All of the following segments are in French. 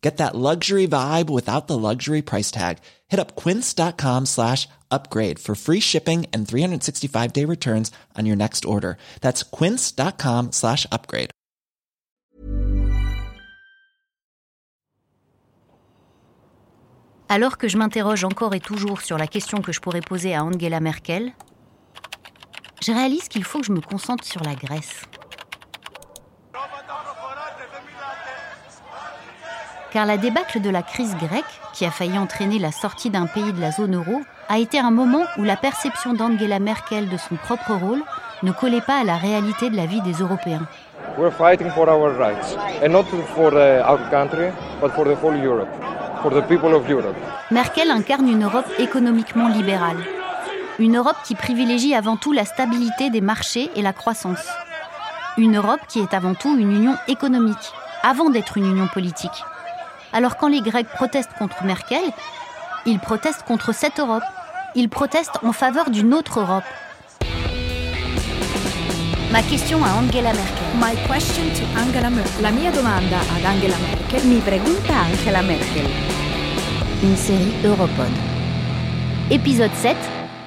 Get that luxury vibe without the luxury price tag. Hit up quince.com slash upgrade for free shipping and 365 day returns on your next order. That's quince.com slash upgrade. Alors que je m'interroge encore et toujours sur la question que je pourrais poser à Angela Merkel, je réalise qu'il faut que je me concentre sur la Grèce. Car la débâcle de la crise grecque, qui a failli entraîner la sortie d'un pays de la zone euro, a été un moment où la perception d'Angela Merkel de son propre rôle ne collait pas à la réalité de la vie des Européens. We're fighting for our rights, and not for uh, our country, but for the whole Europe, for the people of Europe. Merkel incarne une Europe économiquement libérale. Une Europe qui privilégie avant tout la stabilité des marchés et la croissance. Une Europe qui est avant tout une union économique, avant d'être une union politique. Alors quand les Grecs protestent contre Merkel, ils protestent contre cette Europe. Ils protestent en faveur d'une autre Europe. Ma question à Angela Merkel. My question to Angela Merkel. La mia domanda ad Angela Merkel. Mi pregunta Angela Merkel. Une série Europod. Épisode 7.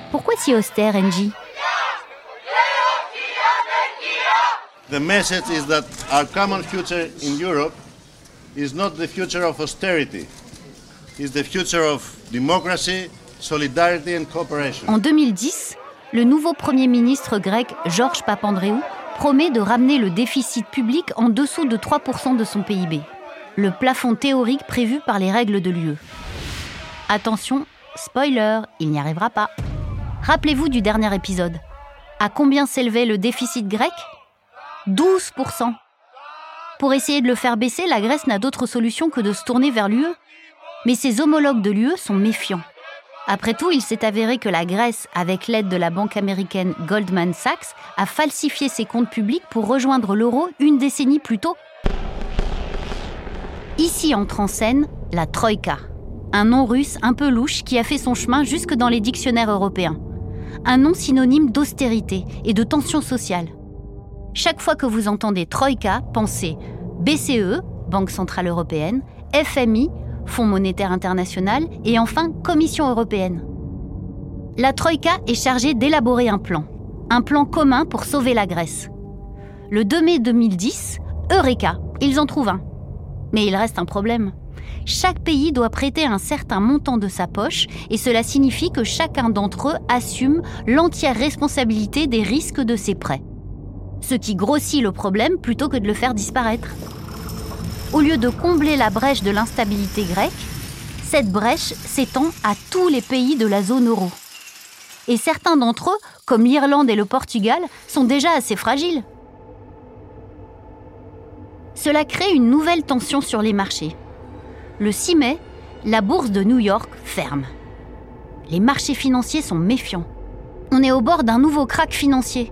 Pourquoi si austère, NJ The message is that our common future in Europe is not the future of austerity, it's the future of democracy, solidarity and cooperation. En 2010, le nouveau Premier ministre grec Georges Papandréou promet de ramener le déficit public en dessous de 3% de son PIB, le plafond théorique prévu par les règles de l'UE. Attention, spoiler, il n'y arrivera pas. Rappelez-vous du dernier épisode. À combien s'élevait le déficit grec? 12%. Pour essayer de le faire baisser, la Grèce n'a d'autre solution que de se tourner vers l'UE. Mais ses homologues de l'UE sont méfiants. Après tout, il s'est avéré que la Grèce, avec l'aide de la banque américaine Goldman Sachs, a falsifié ses comptes publics pour rejoindre l'euro une décennie plus tôt. Ici entre en scène la Troïka, un nom russe un peu louche qui a fait son chemin jusque dans les dictionnaires européens. Un nom synonyme d'austérité et de tension sociale. Chaque fois que vous entendez Troïka, pensez BCE, Banque Centrale Européenne, FMI, Fonds monétaire international, et enfin Commission européenne. La Troïka est chargée d'élaborer un plan, un plan commun pour sauver la Grèce. Le 2 mai 2010, Eureka, ils en trouvent un. Mais il reste un problème. Chaque pays doit prêter un certain montant de sa poche et cela signifie que chacun d'entre eux assume l'entière responsabilité des risques de ses prêts. Ce qui grossit le problème plutôt que de le faire disparaître. Au lieu de combler la brèche de l'instabilité grecque, cette brèche s'étend à tous les pays de la zone euro. Et certains d'entre eux, comme l'Irlande et le Portugal, sont déjà assez fragiles. Cela crée une nouvelle tension sur les marchés. Le 6 mai, la bourse de New York ferme. Les marchés financiers sont méfiants. On est au bord d'un nouveau krach financier.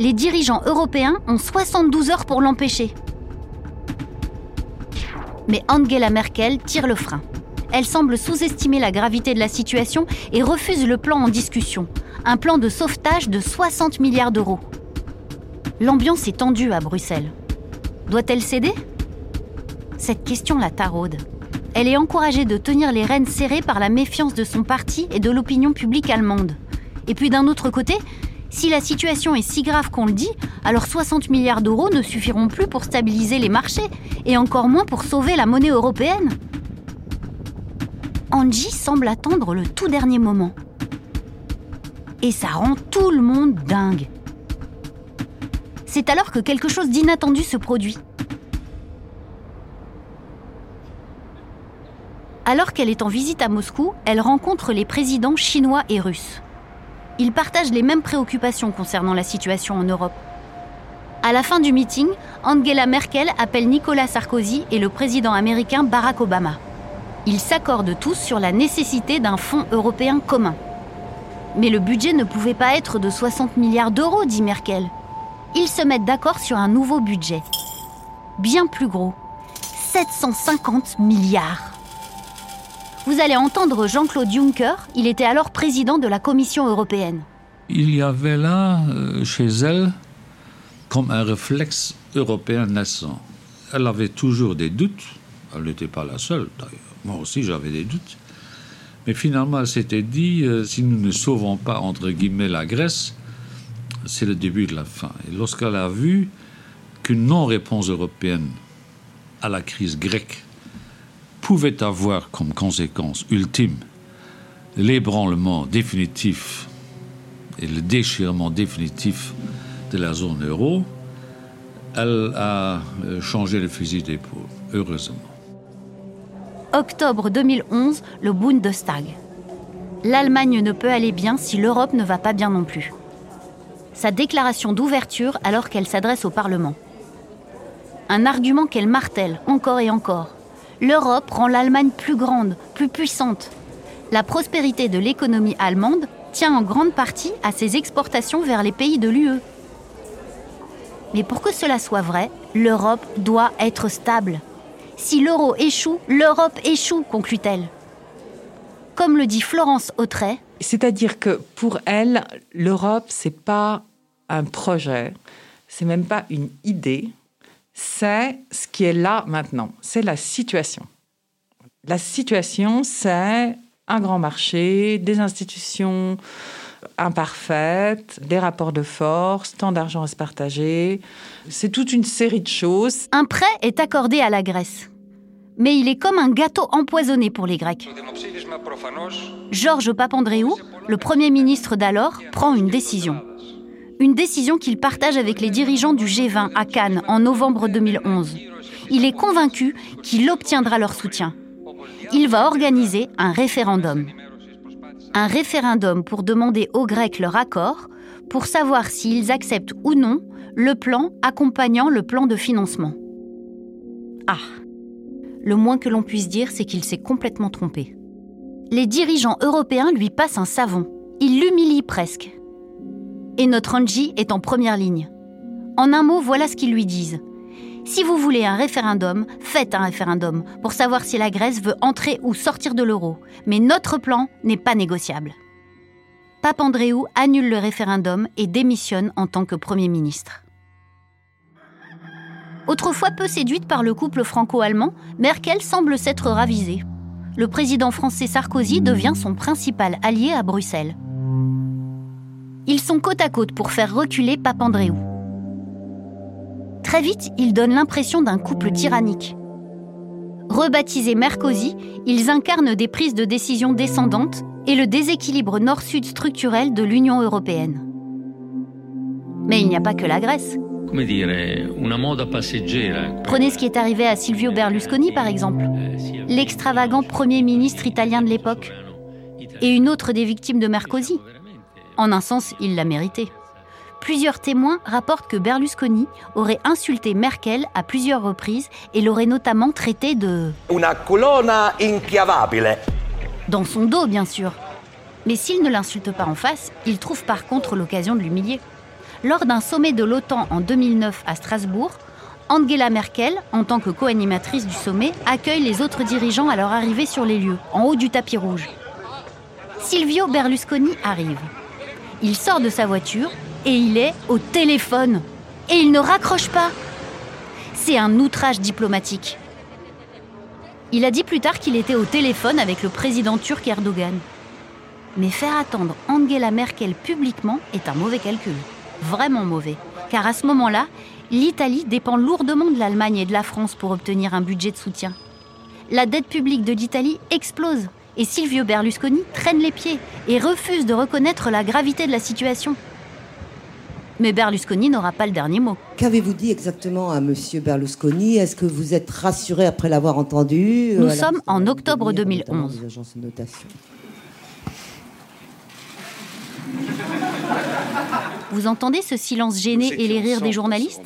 Les dirigeants européens ont 72 heures pour l'empêcher. Mais Angela Merkel tire le frein. Elle semble sous-estimer la gravité de la situation et refuse le plan en discussion, un plan de sauvetage de 60 milliards d'euros. L'ambiance est tendue à Bruxelles. Doit-elle céder? Cette question la taraude. elle est encouragée de tenir les rênes serrées par la méfiance de son parti et de l'opinion publique allemande. Et puis d'un autre côté, si la situation est si grave qu'on le dit, alors 60 milliards d'euros ne suffiront plus pour stabiliser les marchés, et encore moins pour sauver la monnaie européenne. Angie semble attendre le tout dernier moment. Et ça rend tout le monde dingue. C'est alors que quelque chose d'inattendu se produit. Alors qu'elle est en visite à Moscou, elle rencontre les présidents chinois et russes. Ils partagent les mêmes préoccupations concernant la situation en Europe. À la fin du meeting, Angela Merkel appelle Nicolas Sarkozy et le président américain Barack Obama. Ils s'accordent tous sur la nécessité d'un fonds européen commun. Mais le budget ne pouvait pas être de 60 milliards d'euros, dit Merkel. Ils se mettent d'accord sur un nouveau budget. Bien plus gros. 750 milliards. Vous allez entendre Jean-Claude Juncker, il était alors président de la Commission européenne. Il y avait là, euh, chez elle, comme un réflexe européen naissant. Elle avait toujours des doutes, elle n'était pas la seule d'ailleurs, moi aussi j'avais des doutes. Mais finalement, elle s'était dit, euh, si nous ne sauvons pas, entre guillemets, la Grèce, c'est le début de la fin. Et lorsqu'elle a vu qu'une non-réponse européenne à la crise grecque pouvait avoir comme conséquence ultime l'ébranlement définitif et le déchirement définitif de la zone euro, elle a euh, changé le fusil d'épaule, heureusement. Octobre 2011, le Bundestag. L'Allemagne ne peut aller bien si l'Europe ne va pas bien non plus. Sa déclaration d'ouverture alors qu'elle s'adresse au Parlement. Un argument qu'elle martèle encore et encore l'Europe rend l'Allemagne plus grande, plus puissante. La prospérité de l'économie allemande tient en grande partie à ses exportations vers les pays de l'UE. Mais pour que cela soit vrai, l'Europe doit être stable. Si l'euro échoue, l'Europe échoue, conclut-elle. Comme le dit Florence Autret. C'est-à-dire que pour elle, l'Europe, c'est pas un projet, c'est même pas une idée, c'est ce qui est là maintenant, c'est la situation. La situation, c'est un grand marché, des institutions imparfaites, des rapports de force, tant d'argent à se partager. C'est toute une série de choses. Un prêt est accordé à la Grèce. Mais il est comme un gâteau empoisonné pour les Grecs. Georges Papandréou, le Premier ministre d'alors, prend une décision une décision qu'il partage avec les dirigeants du G20 à Cannes en novembre 2011. Il est convaincu qu'il obtiendra leur soutien. Il va organiser un référendum. Un référendum pour demander aux Grecs leur accord, pour savoir s'ils acceptent ou non le plan accompagnant le plan de financement. Ah Le moins que l'on puisse dire, c'est qu'il s'est complètement trompé. Les dirigeants européens lui passent un savon. Ils l'humilient presque et notre Angie est en première ligne. En un mot, voilà ce qu'ils lui disent. Si vous voulez un référendum, faites un référendum pour savoir si la Grèce veut entrer ou sortir de l'euro. Mais notre plan n'est pas négociable. Papandréou annule le référendum et démissionne en tant que Premier ministre. Autrefois peu séduite par le couple franco-allemand, Merkel semble s'être ravisée. Le président français Sarkozy devient son principal allié à Bruxelles. Ils sont côte à côte pour faire reculer Papandréou. Très vite, ils donnent l'impression d'un couple tyrannique. Rebaptisés Mercosi, ils incarnent des prises de décision descendantes et le déséquilibre nord-sud structurel de l'Union européenne. Mais il n'y a pas que la Grèce. Prenez ce qui est arrivé à Silvio Berlusconi, par exemple, l'extravagant Premier ministre italien de l'époque, et une autre des victimes de Mercosi, en un sens, il l'a mérité. Plusieurs témoins rapportent que Berlusconi aurait insulté Merkel à plusieurs reprises et l'aurait notamment traité de una colonna inchiavabile. Dans son dos, bien sûr. Mais s'il ne l'insulte pas en face, il trouve par contre l'occasion de l'humilier. Lors d'un sommet de l'OTAN en 2009 à Strasbourg, Angela Merkel, en tant que co-animatrice du sommet, accueille les autres dirigeants à leur arrivée sur les lieux, en haut du tapis rouge. Silvio Berlusconi arrive. Il sort de sa voiture et il est au téléphone. Et il ne raccroche pas. C'est un outrage diplomatique. Il a dit plus tard qu'il était au téléphone avec le président turc Erdogan. Mais faire attendre Angela Merkel publiquement est un mauvais calcul. Vraiment mauvais. Car à ce moment-là, l'Italie dépend lourdement de l'Allemagne et de la France pour obtenir un budget de soutien. La dette publique de l'Italie explose et Silvio Berlusconi traîne les pieds et refuse de reconnaître la gravité de la situation. Mais Berlusconi n'aura pas le dernier mot. Qu'avez-vous dit exactement à M. Berlusconi? Est-ce que vous êtes rassuré après l'avoir entendu? Nous sommes en octobre 2011. Vous entendez ce silence gêné et les rires des journalistes?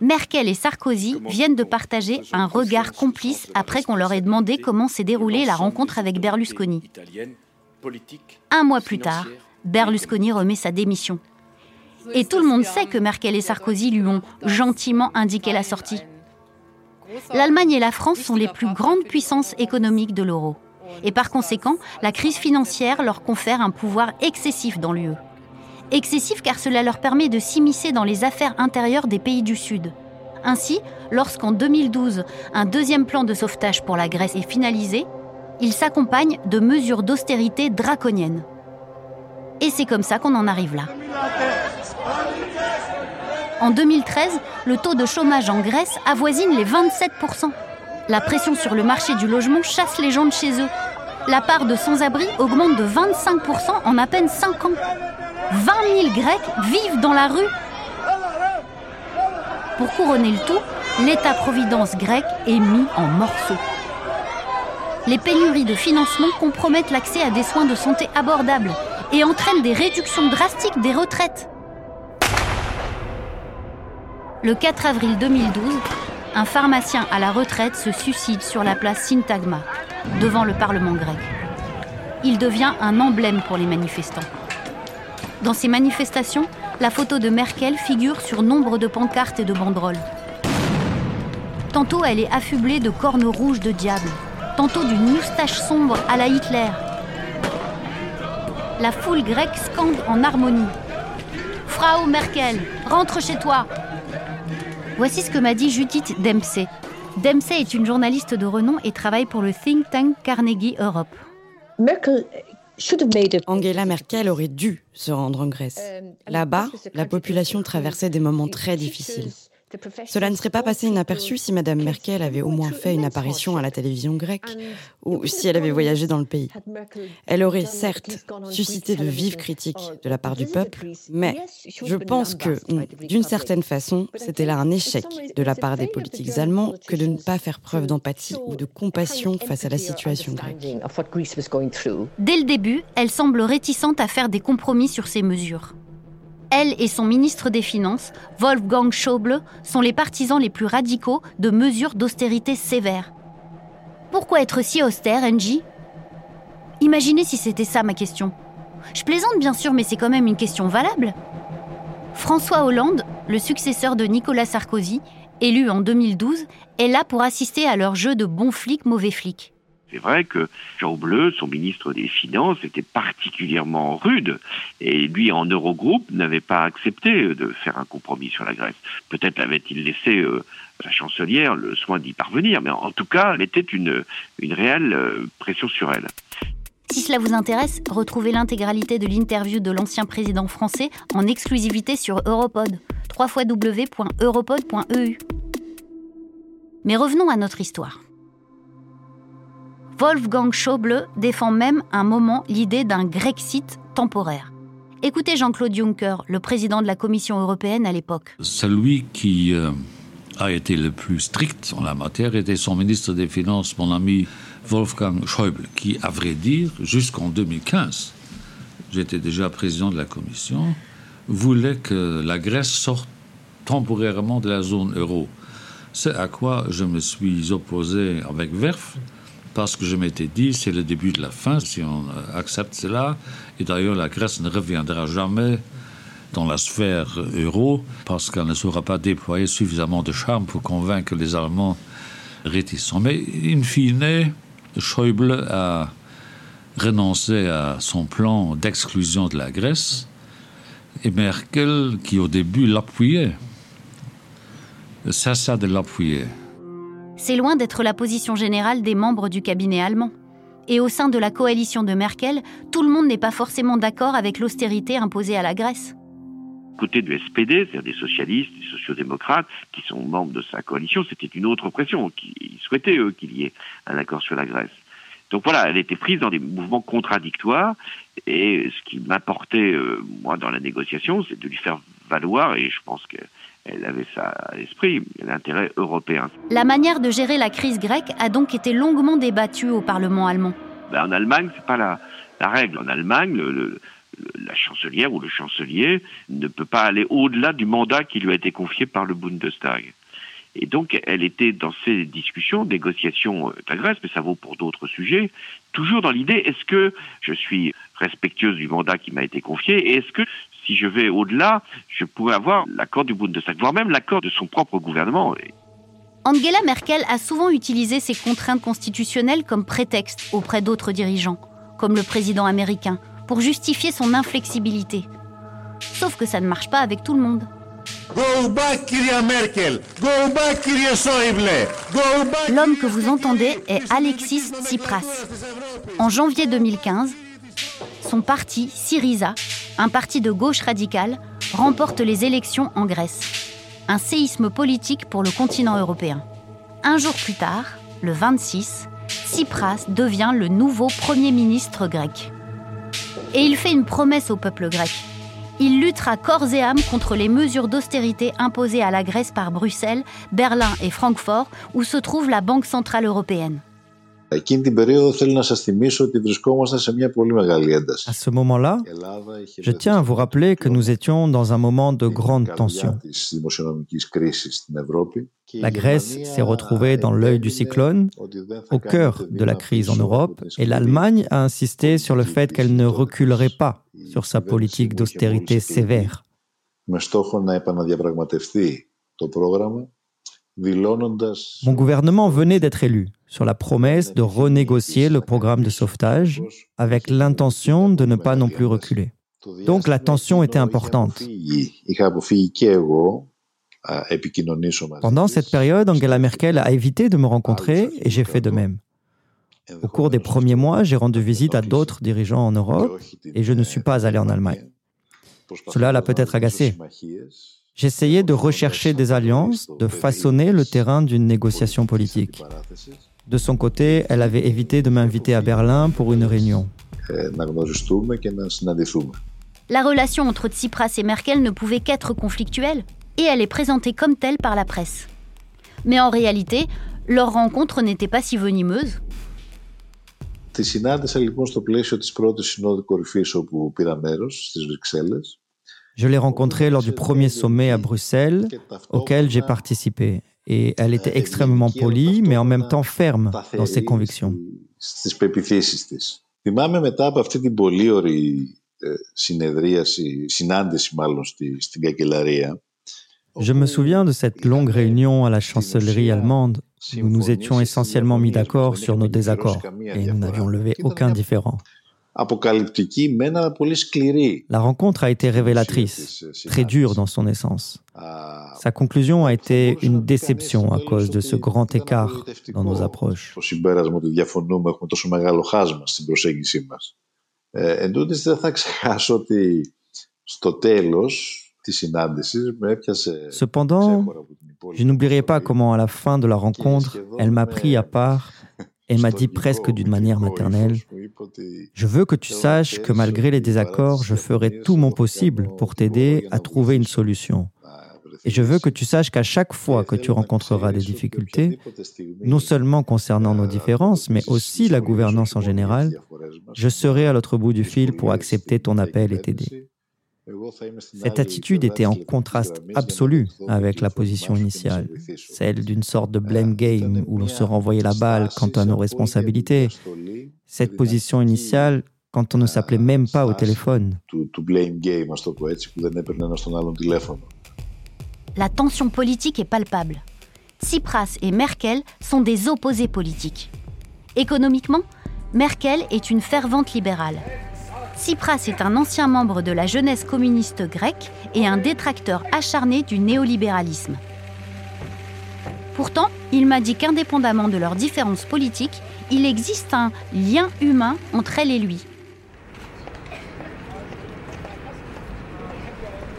Merkel et Sarkozy viennent de partager un regard complice après qu'on leur ait demandé comment s'est déroulée la rencontre avec Berlusconi. Un mois plus tard, Berlusconi remet sa démission. Et tout le monde sait que Merkel et Sarkozy lui ont gentiment indiqué la sortie. L'Allemagne et la France sont les plus grandes puissances économiques de l'euro. Et par conséquent, la crise financière leur confère un pouvoir excessif dans l'UE. Excessif car cela leur permet de s'immiscer dans les affaires intérieures des pays du Sud. Ainsi, lorsqu'en 2012, un deuxième plan de sauvetage pour la Grèce est finalisé, il s'accompagne de mesures d'austérité draconiennes. Et c'est comme ça qu'on en arrive là. En 2013, le taux de chômage en Grèce avoisine les 27%. La pression sur le marché du logement chasse les gens de chez eux. La part de sans-abri augmente de 25% en à peine 5 ans. 20 000 Grecs vivent dans la rue. Pour couronner le tout, l'État-providence grec est mis en morceaux. Les pénuries de financement compromettent l'accès à des soins de santé abordables et entraînent des réductions drastiques des retraites. Le 4 avril 2012, un pharmacien à la retraite se suicide sur la place Syntagma, devant le Parlement grec. Il devient un emblème pour les manifestants. Dans ces manifestations, la photo de Merkel figure sur nombre de pancartes et de banderoles. Tantôt elle est affublée de cornes rouges de diable, tantôt d'une moustache sombre à la Hitler. La foule grecque scande en harmonie. Frau Merkel, rentre chez toi Voici ce que m'a dit Judith Dempsey. Dempsey est une journaliste de renom et travaille pour le think tank Carnegie Europe. Angela Merkel aurait dû se rendre en Grèce. Là-bas, la population traversait des moments très difficiles. Cela ne serait pas passé inaperçu si Madame Merkel avait au moins fait une apparition à la télévision grecque ou si elle avait voyagé dans le pays. Elle aurait certes suscité de vives critiques de la part du peuple, mais je pense que, d'une certaine façon, c'était là un échec de la part des politiques allemands que de ne pas faire preuve d'empathie ou de compassion face à la situation grecque. Dès le début, elle semble réticente à faire des compromis sur ces mesures. Elle et son ministre des Finances, Wolfgang Schäuble, sont les partisans les plus radicaux de mesures d'austérité sévères. Pourquoi être si austère, Angie Imaginez si c'était ça ma question. Je plaisante bien sûr, mais c'est quand même une question valable. François Hollande, le successeur de Nicolas Sarkozy, élu en 2012, est là pour assister à leur jeu de bon flic, mauvais flic. C'est vrai que Jean Bleu, son ministre des Finances, était particulièrement rude et lui, en Eurogroupe, n'avait pas accepté de faire un compromis sur la Grèce. Peut-être avait-il laissé euh, la chancelière le soin d'y parvenir, mais en tout cas, elle était une, une réelle euh, pression sur elle. Si cela vous intéresse, retrouvez l'intégralité de l'interview de l'ancien président français en exclusivité sur Europod, www.europod.eu. Mais revenons à notre histoire. Wolfgang Schäuble défend même un moment l'idée d'un Grexit temporaire. Écoutez Jean-Claude Juncker, le président de la Commission européenne à l'époque. Celui qui euh, a été le plus strict en la matière était son ministre des Finances, mon ami Wolfgang Schäuble, qui, à vrai dire, jusqu'en 2015, j'étais déjà président de la Commission, voulait que la Grèce sorte temporairement de la zone euro. C'est à quoi je me suis opposé avec Verf, parce que je m'étais dit, c'est le début de la fin si on accepte cela. Et d'ailleurs, la Grèce ne reviendra jamais dans la sphère euro parce qu'elle ne saura pas déployer suffisamment de charme pour convaincre les Allemands réticents. Mais in fine, Schäuble a renoncé à son plan d'exclusion de la Grèce et Merkel, qui au début l'appuyait, cessa de l'appuyer. C'est loin d'être la position générale des membres du cabinet allemand. Et au sein de la coalition de Merkel, tout le monde n'est pas forcément d'accord avec l'austérité imposée à la Grèce côté du SPD, c'est-à-dire des socialistes, des sociodémocrates, qui sont membres de sa coalition, c'était une autre pression. Ils souhaitaient, eux, qu'il y ait un accord sur la Grèce. Donc voilà, elle était prise dans des mouvements contradictoires, et ce qui m'importait, euh, moi, dans la négociation, c'est de lui faire valoir, et je pense qu'elle avait ça à l'esprit, l'intérêt européen. La manière de gérer la crise grecque a donc été longuement débattue au Parlement allemand. Ben, en Allemagne, c'est pas la, la règle. En Allemagne, le la chancelière ou le chancelier ne peut pas aller au-delà du mandat qui lui a été confié par le Bundestag. Et donc, elle était dans ces discussions, négociations de la Grèce, mais ça vaut pour d'autres sujets, toujours dans l'idée, est-ce que je suis respectueuse du mandat qui m'a été confié, et est-ce que si je vais au-delà, je pourrais avoir l'accord du Bundestag, voire même l'accord de son propre gouvernement. Angela Merkel a souvent utilisé ces contraintes constitutionnelles comme prétexte auprès d'autres dirigeants, comme le président américain, pour justifier son inflexibilité. Sauf que ça ne marche pas avec tout le monde. L'homme que vous entendez est Alexis Tsipras. En janvier 2015, son parti, Syriza, un parti de gauche radicale, remporte les élections en Grèce. Un séisme politique pour le continent européen. Un jour plus tard, le 26, Tsipras devient le nouveau Premier ministre grec. Et il fait une promesse au peuple grec. Il luttera corps et âme contre les mesures d'austérité imposées à la Grèce par Bruxelles, Berlin et Francfort, où se trouve la Banque Centrale Européenne. À ce moment-là, je tiens à vous rappeler que nous étions dans un moment de grande tension. La Grèce s'est retrouvée dans l'œil du cyclone, au cœur de la crise en Europe, et l'Allemagne a insisté sur le fait qu'elle ne reculerait pas sur sa politique d'austérité sévère. Mon gouvernement venait d'être élu sur la promesse de renégocier le programme de sauvetage avec l'intention de ne pas non plus reculer. Donc la tension était importante. Pendant cette période, Angela Merkel a évité de me rencontrer et j'ai fait de même. Au cours des premiers mois, j'ai rendu visite à d'autres dirigeants en Europe et je ne suis pas allé en Allemagne. Cela l'a peut-être agacé. J'essayais de rechercher des alliances, de façonner le terrain d'une négociation politique. De son côté, elle avait évité de m'inviter à Berlin pour une réunion. La relation entre Tsipras et Merkel ne pouvait qu'être conflictuelle, et elle est présentée comme telle par la presse. Mais en réalité, leur rencontre n'était pas si venimeuse. Je l'ai rencontrée lors du premier sommet à Bruxelles auquel j'ai participé. Et elle était extrêmement polie, mais en même temps ferme dans ses convictions. Je me souviens de cette longue réunion à la chancellerie allemande où nous étions essentiellement mis d'accord sur nos désaccords et nous n'avions levé aucun différent. La rencontre a été révélatrice, très dure dans son essence. Sa conclusion a été une déception à cause de ce grand écart dans nos approches. Cependant, je n'oublierai pas comment à la fin de la rencontre, elle m'a pris à part et m'a dit presque d'une manière maternelle, Je veux que tu saches que malgré les désaccords, je ferai tout mon possible pour t'aider à trouver une solution. Et je veux que tu saches qu'à chaque fois que tu rencontreras des difficultés, non seulement concernant nos différences, mais aussi la gouvernance en général, je serai à l'autre bout du fil pour accepter ton appel et t'aider. Cette attitude était en contraste absolu avec la position initiale, celle d'une sorte de blame game où l'on se renvoyait la balle quant à nos responsabilités. Cette position initiale quand on ne s'appelait même pas au téléphone. La tension politique est palpable. Tsipras et Merkel sont des opposés politiques. Économiquement, Merkel est une fervente libérale. Tsipras est un ancien membre de la jeunesse communiste grecque et un détracteur acharné du néolibéralisme. Pourtant, Il m'a dit qu'indépendamment de leurs différences politiques, il existe un lien humain entre elle et lui.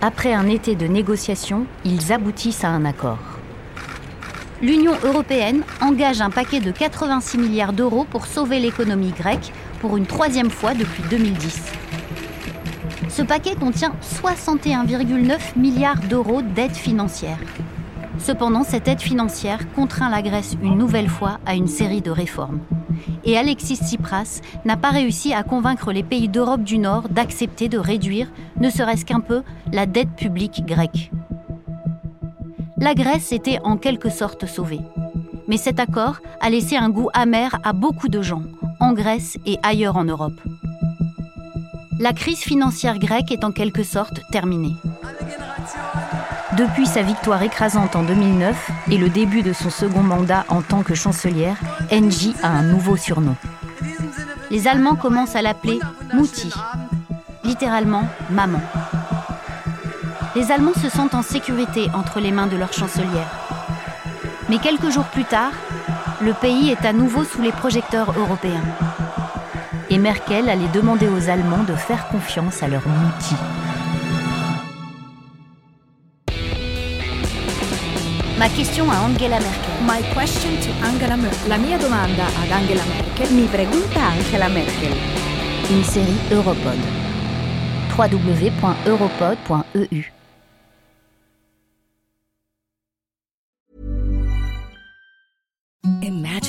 Après un été de négociations, ils aboutissent à un accord. L'Union européenne engage un paquet de 86 milliards d'euros pour sauver l'économie grecque pour une troisième fois depuis 2010. Ce paquet contient 61,9 milliards d'euros d'aide financière. Cependant, cette aide financière contraint la Grèce une nouvelle fois à une série de réformes. Et Alexis Tsipras n'a pas réussi à convaincre les pays d'Europe du Nord d'accepter de réduire, ne serait-ce qu'un peu, la dette publique grecque. La Grèce était en quelque sorte sauvée. Mais cet accord a laissé un goût amer à beaucoup de gens, en Grèce et ailleurs en Europe. La crise financière grecque est en quelque sorte terminée. Depuis sa victoire écrasante en 2009 et le début de son second mandat en tant que chancelière, NJ a un nouveau surnom. Les Allemands commencent à l'appeler Mutti, littéralement maman. Les Allemands se sentent en sécurité entre les mains de leur chancelière. Mais quelques jours plus tard, le pays est à nouveau sous les projecteurs européens. Et Merkel allait demander aux Allemands de faire confiance à leur Mutti. Ma question à Angela Merkel. My question to Angela Merkel. La mia domanda ad Angela Merkel. Mi pregunta Angela Merkel. Une série Europod. www.europod.eu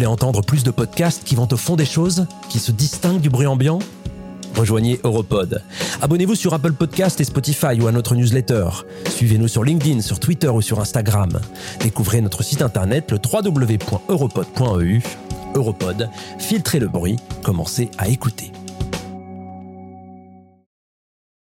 Voulez entendre plus de podcasts qui vont au fond des choses, qui se distinguent du bruit ambiant Rejoignez Europod. Abonnez-vous sur Apple Podcast et Spotify ou à notre newsletter. Suivez-nous sur LinkedIn, sur Twitter ou sur Instagram. Découvrez notre site internet le www.europod.eu. Europod, filtrez le bruit, commencez à écouter.